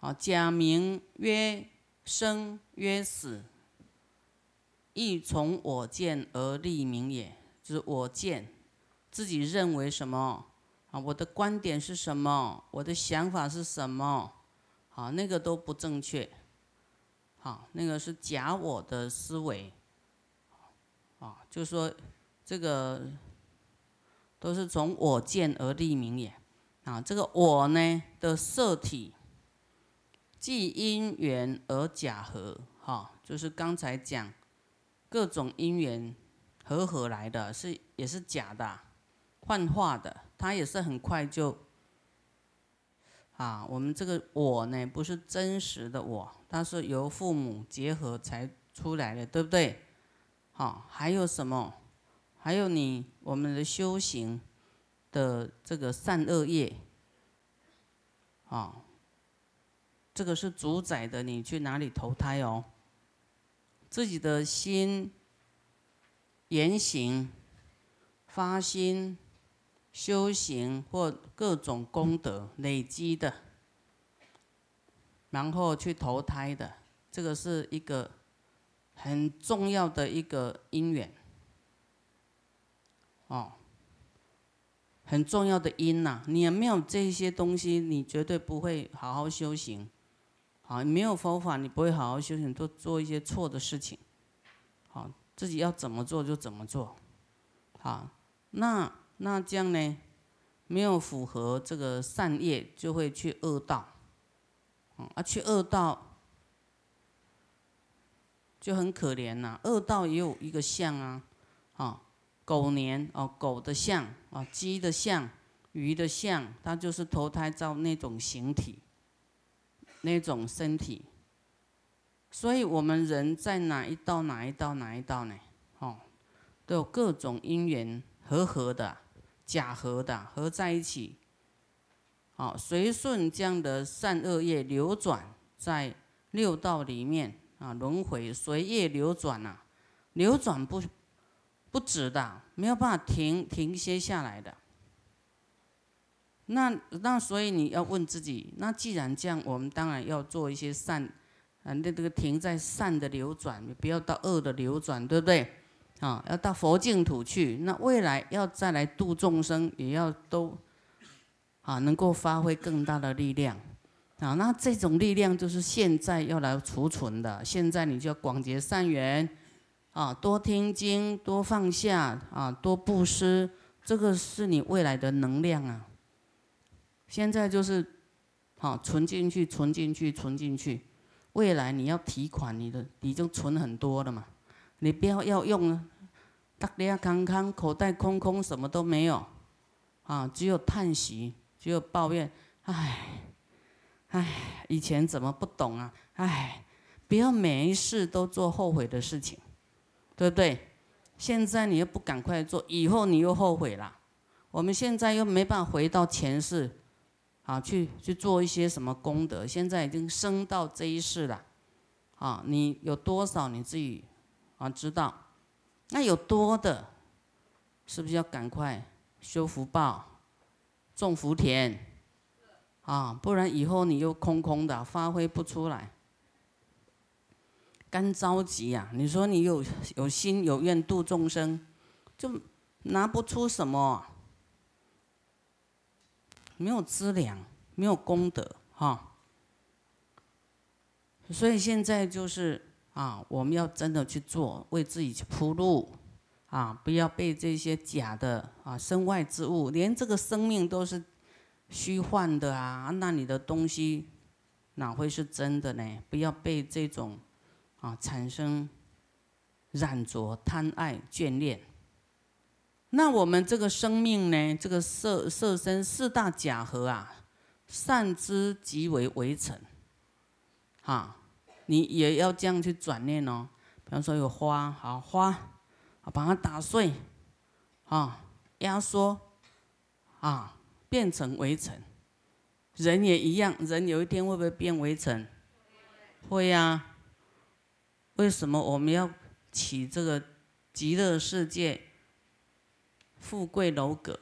啊，假名曰生曰死，亦从我见而立名也。就是我见，自己认为什么啊？我的观点是什么？我的想法是什么？好，那个都不正确。好，那个是假我的思维。啊，就说这个都是从我见而立名也。啊，这个我呢的色体，即因缘而假合。哈，就是刚才讲各种因缘。合合来的是也是假的，幻化的，它也是很快就啊。我们这个我呢，不是真实的我，它是由父母结合才出来的，对不对？好，还有什么？还有你我们的修行的这个善恶业，啊，这个是主宰的，你去哪里投胎哦？自己的心。言行、发心、修行或各种功德累积的，然后去投胎的，这个是一个很重要的一个因缘，哦，很重要的因呐。你没有这些东西，你绝对不会好好修行。好，没有佛法，你不会好好修行，都做一些错的事情。好。自己要怎么做就怎么做，好，那那这样呢？没有符合这个善业，就会去恶道，啊，去恶道就很可怜呐。恶道也有一个相啊，啊，狗年哦，狗的相啊，鸡的相，鱼的相，它就是投胎造那种形体，那种身体。所以我们人在哪一道哪一道哪一道呢？哦，都有各种因缘合合的、假合的合在一起。哦，随顺这样的善恶业流转在六道里面啊，轮回随业流转呐，流转不不止的，没有办法停停歇下来的。那那所以你要问自己，那既然这样，我们当然要做一些善。啊，那这个停在善的流转，不要到恶的流转，对不对？啊，要到佛净土去。那未来要再来度众生，也要都啊，能够发挥更大的力量。啊，那这种力量就是现在要来储存的。现在你就要广结善缘，啊，多听经，多放下，啊，多布施，这个是你未来的能量啊。现在就是，好存进去，存进去，存进去。未来你要提款，你的已经存很多了嘛？你不要要用，大家康康，口袋空空，什么都没有，啊，只有叹息，只有抱怨，唉，唉，以前怎么不懂啊？唉，不要每一事都做后悔的事情，对不对？现在你又不赶快做，以后你又后悔了。我们现在又没办法回到前世。啊，去去做一些什么功德？现在已经升到这一世了，啊，你有多少你自己啊知道？那有多的，是不是要赶快修福报、种福田？啊，不然以后你又空空的，发挥不出来，干着急呀！你说你有有心有愿度众生，就拿不出什么。没有资粮，没有功德，哈。所以现在就是啊，我们要真的去做，为自己去铺路，啊，不要被这些假的啊身外之物，连这个生命都是虚幻的啊，那你的东西哪会是真的呢？不要被这种啊产生染着、贪爱、眷恋。那我们这个生命呢？这个色色身四大假合啊，善知即为围城，啊，你也要这样去转念哦。比方说有花，好花，把它打碎，啊，压缩，啊，变成围城。人也一样，人有一天会不会变围城？会呀。为什么我们要起这个极乐世界？富贵楼阁，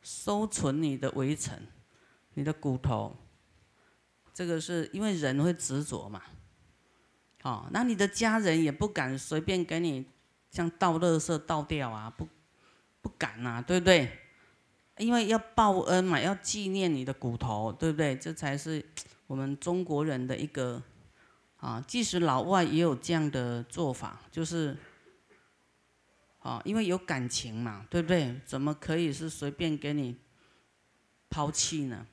收存你的围城，你的骨头，这个是因为人会执着嘛。哦，那你的家人也不敢随便给你像倒垃圾倒掉啊，不不敢呐，对不对？因为要报恩嘛，要纪念你的骨头，对不对？这才是我们中国人的一个啊，即使老外也有这样的做法，就是啊，因为有感情嘛，对不对？怎么可以是随便给你抛弃呢？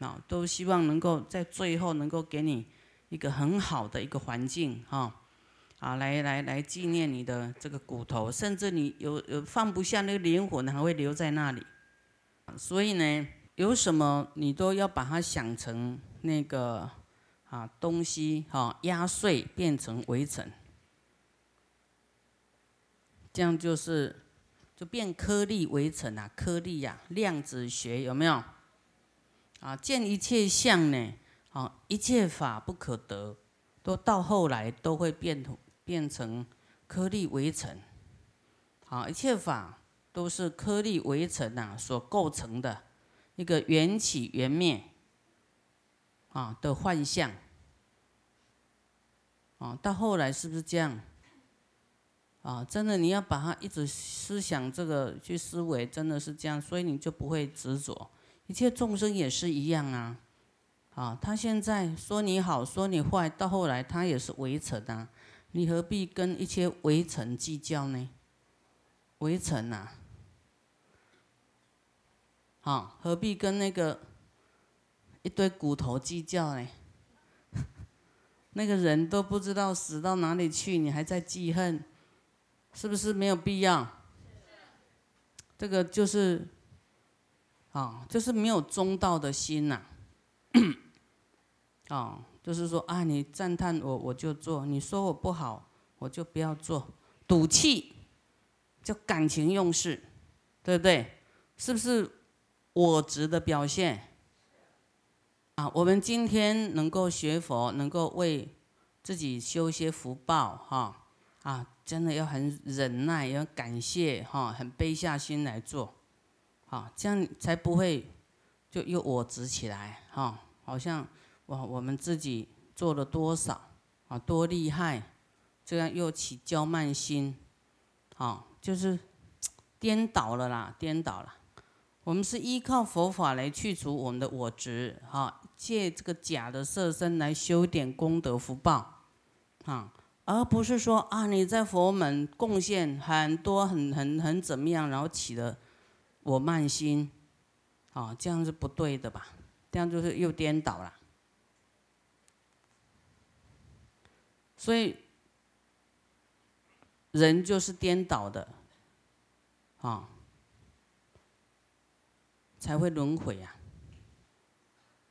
啊，都希望能够在最后能够给你。一个很好的一个环境哈，啊，来来来纪念你的这个骨头，甚至你有有放不下那个灵魂，还会留在那里。所以呢，有什么你都要把它想成那个啊东西哈，压碎变成围城，这样就是就变颗粒为尘啊，颗粒呀，量子学有没有？啊，见一切相呢？啊，一切法不可得，都到后来都会变变成颗粒为尘。好，一切法都是颗粒为尘呐所构成的一个缘起缘灭啊的幻象。啊，到后来是不是这样？啊，真的你要把它一直思想这个去思维，真的是这样，所以你就不会执着。一切众生也是一样啊。啊，他现在说你好，说你坏，到后来他也是围城啊，你何必跟一些围城计较呢？围城呐，好，何必跟那个一堆骨头计较呢？那个人都不知道死到哪里去，你还在记恨，是不是没有必要？这个就是，啊，就是没有中道的心呐。哦，就是说啊，你赞叹我，我就做；你说我不好，我就不要做。赌气，就感情用事，对不对？是不是我执的表现？啊，我们今天能够学佛，能够为自己修些福报，哈啊，真的要很忍耐，要感谢，哈，很卑下心来做，好，这样才不会就又我执起来，哈，好像。哇，我们自己做了多少啊？多厉害！这样又起娇慢心，啊，就是颠倒了啦，颠倒了。我们是依靠佛法来去除我们的我执，哈，借这个假的色身来修点功德福报，啊，而不是说啊，你在佛门贡献很多，很很很怎么样，然后起了我慢心，啊，这样是不对的吧？这样就是又颠倒了。所以，人就是颠倒的，啊，才会轮回啊。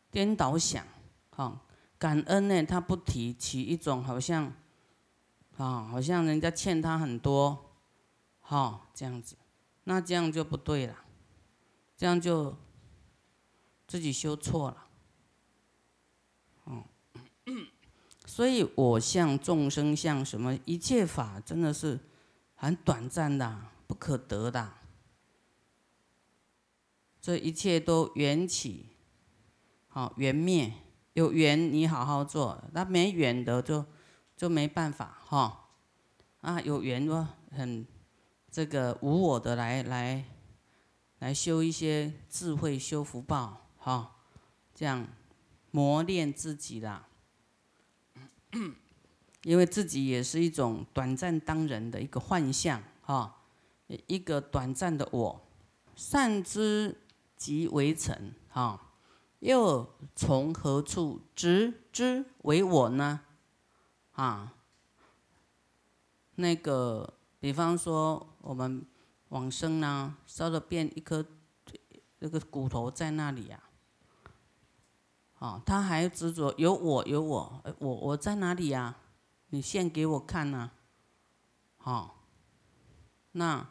颠倒想，啊，感恩呢，他不提起一种好像，啊，好像人家欠他很多，哈，这样子，那这样就不对了，这样就自己修错了。哦所以我相众生相什么一切法真的是很短暂的，不可得的。这一切都缘起，好缘灭，有缘你好好做，那没缘的就就没办法哈。啊，有缘哦，很这个无我的来来来修一些智慧，修福报哈，这样磨练自己啦。因为自己也是一种短暂当人的一个幻象，哈，一个短暂的我，善知即为尘，哈，又从何处知之为我呢？啊，那个，比方说我们往生呢，烧了变一颗那个骨头在那里呀。哦，他还执着有我有我，我我在哪里呀？你现给我看呐。好，那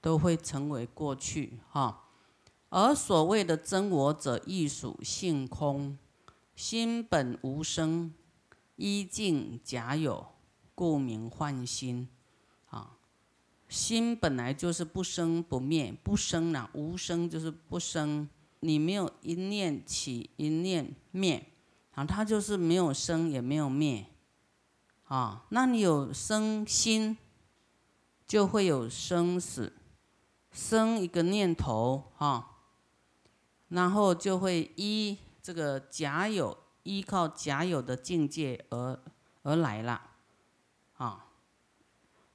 都会成为过去哈。而所谓的真我者，亦属性空，心本无生，依境假有，故名幻心。啊，心本来就是不生不灭，不生了，无生就是不生。你没有一念起，一念灭，啊，它就是没有生也没有灭，啊，那你有生心，就会有生死，生一个念头哈，然后就会依这个假有，依靠假有的境界而而来了，啊，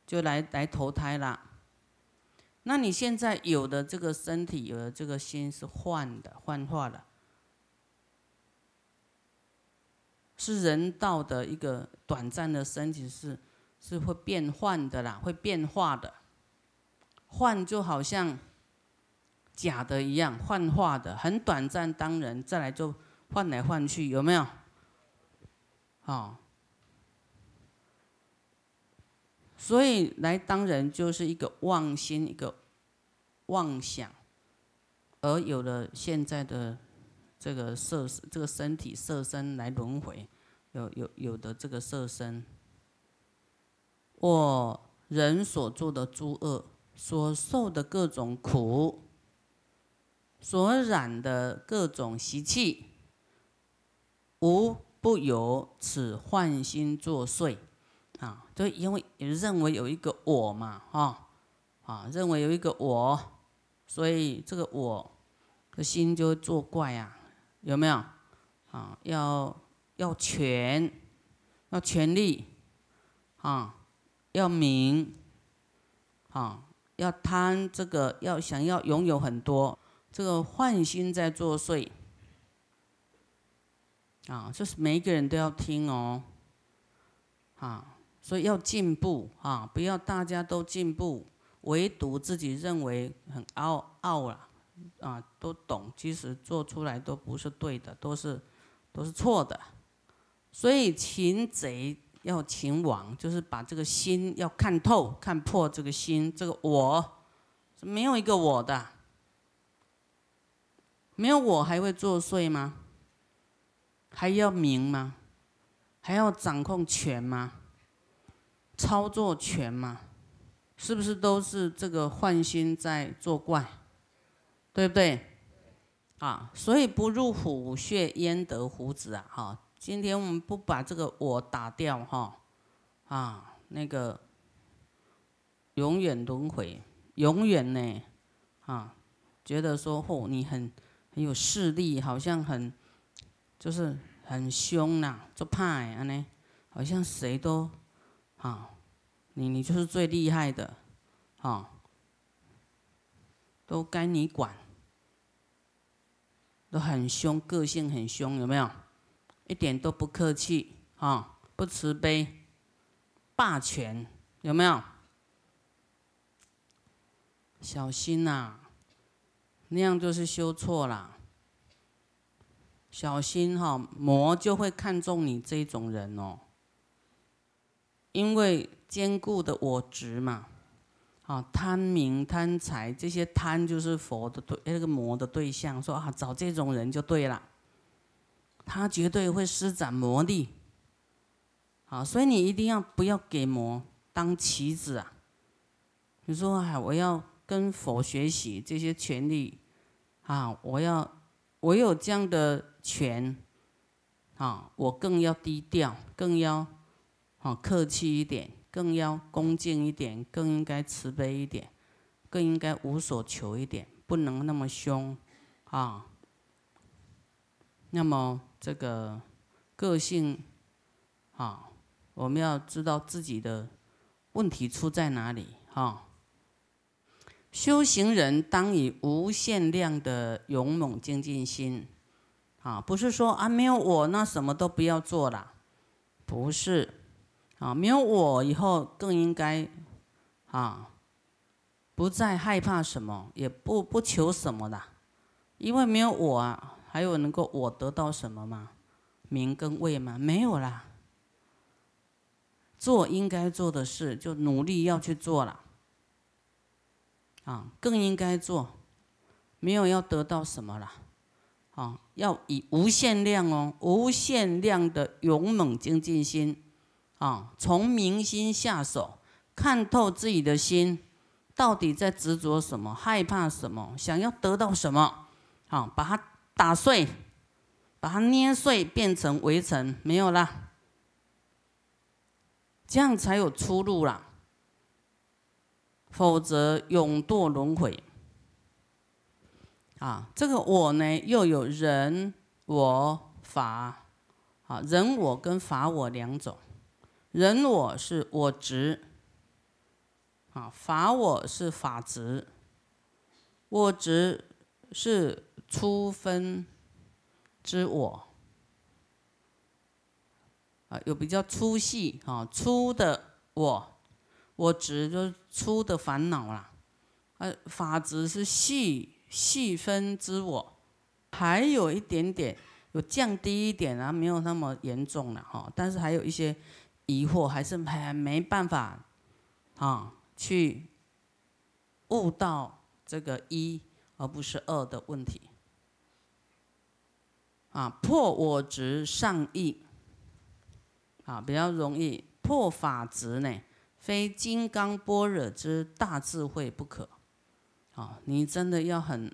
就来来投胎了。那你现在有的这个身体，有的这个心是幻的，幻化的。是人道的一个短暂的身体，是是会变换的啦，会变化的。幻就好像假的一样，幻化的，很短暂当人，再来就换来换去，有没有？好，所以来当人就是一个妄心，一个妄想，而有了现在的。这个色这个身体色身来轮回，有有有的这个色身，我人所做的诸恶，所受的各种苦，所染的各种习气，无不由此幻心作祟，啊，就因为认为有一个我嘛，哈，啊，认为有一个我，所以这个我的心就作怪啊。有没有？啊，要要权，要权力，啊，要名，啊，要贪这个，要想要拥有很多，这个幻心在作祟，啊，就是每一个人都要听哦，啊，所以要进步啊，不要大家都进步，唯独自己认为很傲傲了。啊，都懂，其实做出来都不是对的，都是都是错的。所以擒贼要擒王，就是把这个心要看透、看破。这个心，这个我，没有一个我的，没有我还会作祟吗？还要明吗？还要掌控权吗？操作权吗？是不是都是这个幻心在作怪？对不对？啊，所以不入虎穴焉得虎子啊！哈，今天我们不把这个我打掉哈，啊，那个永远轮回，永远呢，啊，觉得说嚯，你很很有势力，好像很就是很凶呐，就怕啊呢，好像谁都啊，你你就是最厉害的，啊，都该你管。都很凶，个性很凶，有没有？一点都不客气，哈，不慈悲，霸权，有没有？小心呐，那样就是修错了。小心哈，魔就会看中你这种人哦，因为坚固的我执嘛。啊，贪名贪财，这些贪就是佛的对那个魔的对象，说啊，找这种人就对了，他绝对会施展魔力。好，所以你一定要不要给魔当棋子啊？你说啊，我要跟佛学习这些权利，啊，我要我有这样的权，啊，我更要低调，更要啊客气一点。更要恭敬一点，更应该慈悲一点，更应该无所求一点，不能那么凶，啊。那么这个个性，啊，我们要知道自己的问题出在哪里，哈。修行人当以无限量的勇猛精进心，啊，不是说啊没有我那什么都不要做了，不是。啊，没有我以后更应该啊，不再害怕什么，也不不求什么的，因为没有我啊，还有能够我得到什么吗？名跟位吗？没有啦。做应该做的事，就努力要去做了。啊，更应该做，没有要得到什么了。啊，要以无限量哦，无限量的勇猛精进心。啊，从明心下手，看透自己的心，到底在执着什么，害怕什么，想要得到什么，好，把它打碎，把它捏碎变成围城，没有啦。这样才有出路啦，否则永堕轮回。啊，这个我呢，又有人我法，啊，人我跟法我两种。人我是我执，啊，法我是法执。我执是初分之我，啊，有比较粗细啊，粗的我，我执就粗的烦恼啦，啊，法执是细。细分之我，还有一点点有降低一点啊，没有那么严重了哈。但是还有一些疑惑，还是还没办法啊去悟到这个一而不是二的问题啊。破我执上意啊，比较容易破法执呢，非金刚般若之大智慧不可。啊，你真的要很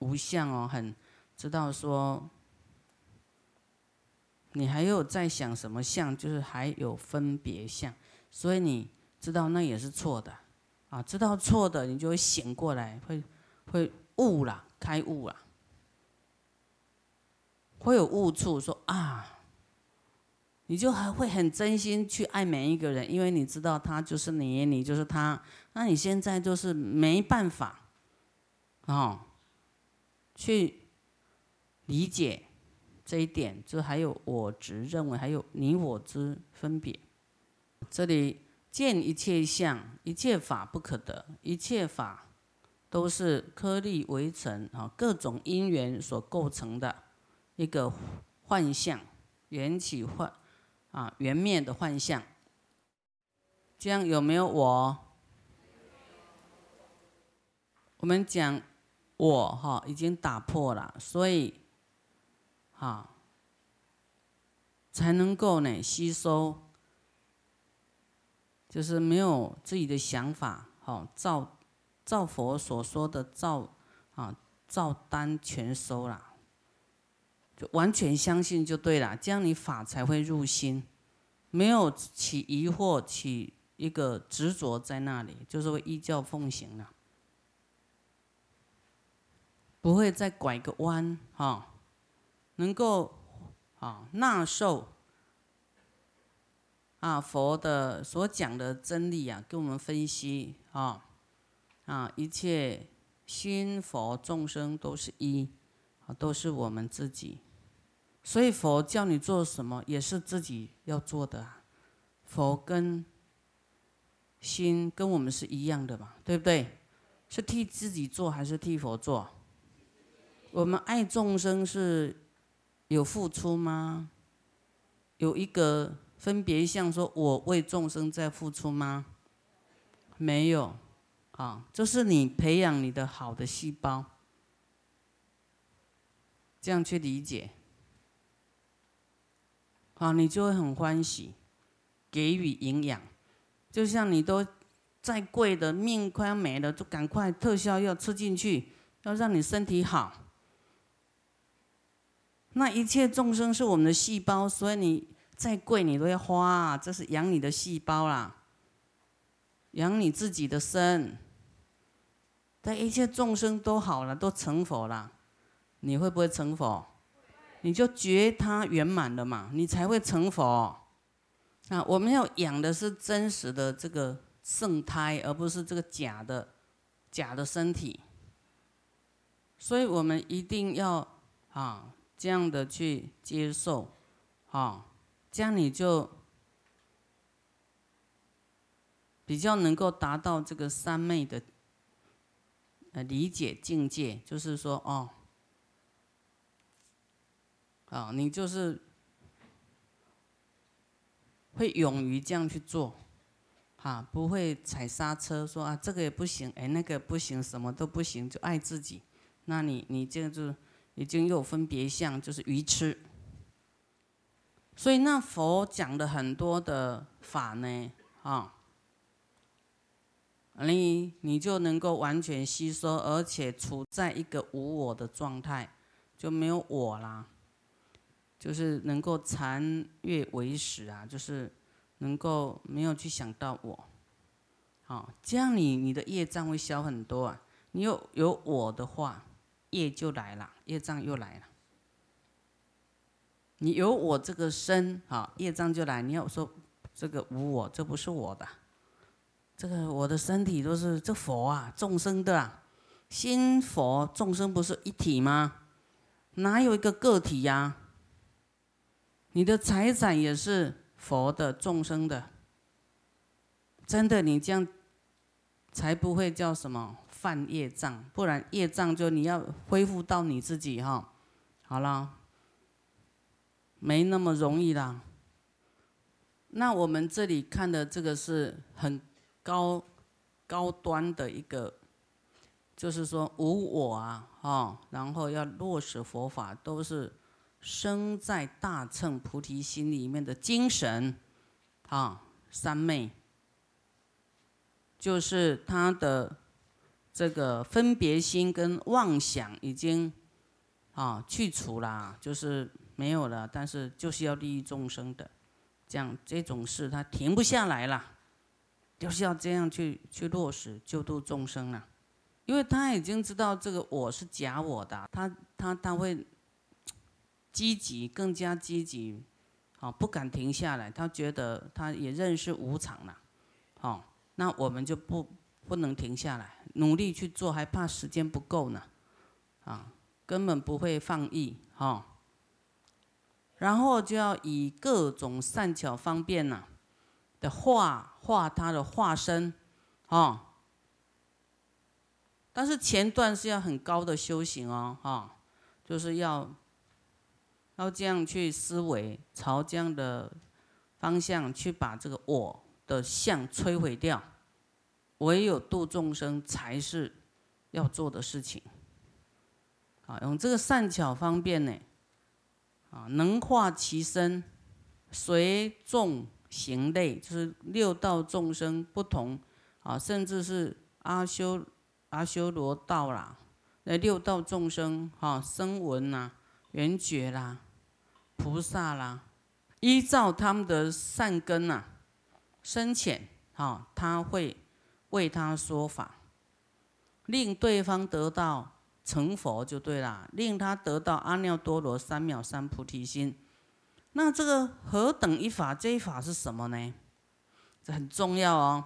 无相哦，很知道说，你还有在想什么相，就是还有分别相，所以你知道那也是错的，啊，知道错的，你就会醒过来，会会悟了，开悟了，会有悟处，说啊，你就还会很真心去爱每一个人，因为你知道他就是你，你就是他，那你现在就是没办法。哦，去理解这一点，就还有我执认为，还有你我之分别。这里见一切相，一切法不可得，一切法都是颗粒围成啊，各种因缘所构成的一个幻象，缘起幻啊，缘灭的幻象。这样有没有我？我们讲。我哈已经打破了，所以，哈才能够呢吸收，就是没有自己的想法，哈照照佛所说的照啊照单全收了，就完全相信就对了，这样你法才会入心，没有起疑惑起一个执着在那里，就是会依教奉行了。不会再拐个弯哈，能够啊纳受啊佛的所讲的真理啊，给我们分析啊啊一切心佛众生都是一啊，都是我们自己，所以佛叫你做什么，也是自己要做的。佛跟心跟我们是一样的嘛，对不对？是替自己做还是替佛做？我们爱众生是有付出吗？有一个分别相，说我为众生在付出吗？没有，啊，就是你培养你的好的细胞，这样去理解，啊，你就会很欢喜，给予营养，就像你都再贵的命快要没了，就赶快特效药吃进去，要让你身体好。那一切众生是我们的细胞，所以你再贵你都要花，这是养你的细胞啦，养你自己的身。但一切众生都好了，都成佛了，你会不会成佛？你就觉他圆满了嘛，你才会成佛。啊，我们要养的是真实的这个圣胎，而不是这个假的假的身体。所以我们一定要啊。这样的去接受，啊，这样你就比较能够达到这个三昧的呃理解境界，就是说，哦，啊，你就是会勇于这样去做，啊，不会踩刹车，说啊这个也不行，哎那个不行，什么都不行，就爱自己，那你你这个就。已经有分别相，就是愚痴。所以那佛讲的很多的法呢，啊，你你就能够完全吸收，而且处在一个无我的状态，就没有我啦。就是能够禅悦为始啊，就是能够没有去想到我，好，这样你你的业障会消很多啊。你有有我的话，业就来了，业障又来了。你有我这个身，好，业障就来。你要说这个无我，这不是我的，这个我的身体都是这佛啊，众生的啊，心佛众生不是一体吗？哪有一个个体呀？你的财产也是佛的众生的，真的，你这样才不会叫什么犯业障，不然业障就你要恢复到你自己哈。好了，没那么容易啦。那我们这里看的这个是很高高端的一个，就是说无我啊，哈，然后要落实佛法都是。生在大乘菩提心里面的精神，啊，三昧，就是他的这个分别心跟妄想已经啊去除了，就是没有了。但是就是要利益众生的，这样这种事他停不下来了，就是要这样去去落实救度众生了，因为他已经知道这个我是假我的，他他他会。积极，更加积极，啊，不敢停下来。他觉得他也认识无常了，哦，那我们就不不能停下来，努力去做，还怕时间不够呢，啊，根本不会放逸，哈。然后就要以各种善巧方便呐的化化他的化身，哦。但是前段是要很高的修行哦，哈，就是要。要这样去思维，朝这样的方向去把这个我的相摧毁掉，唯有度众生才是要做的事情。啊，用这个善巧方便呢，啊，能化其身，随众行类，就是六道众生不同，啊，甚至是阿修阿修罗道啦，那六道众生，哈，声闻呐。圆觉啦，菩萨啦，依照他们的善根呐，深浅，哈，他会为他说法，令对方得到成佛就对了，令他得到阿耨多罗三藐三菩提心。那这个何等一法？这一法是什么呢？这很重要哦。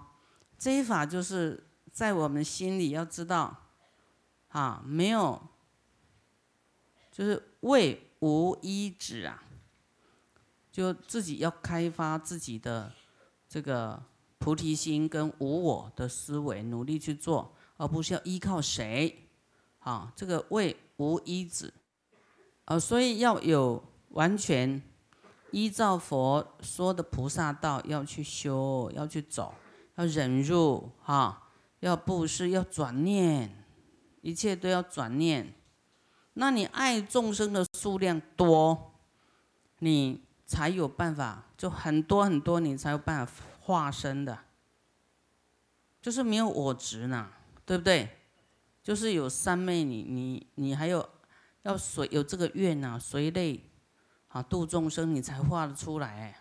这一法就是在我们心里要知道，啊，没有。就是为无一止啊，就自己要开发自己的这个菩提心跟无我的思维，努力去做，而不是要依靠谁。啊，这个为无一止，啊，所以要有完全依照佛说的菩萨道要去修，要去走，要忍辱，哈，要布施，要转念，一切都要转念。那你爱众生的数量多，你才有办法，就很多很多，你才有办法化身的。就是没有我执呢，对不对？就是有三昧，你你你还有要随有这个愿呐，随类啊度众生，你才化得出来。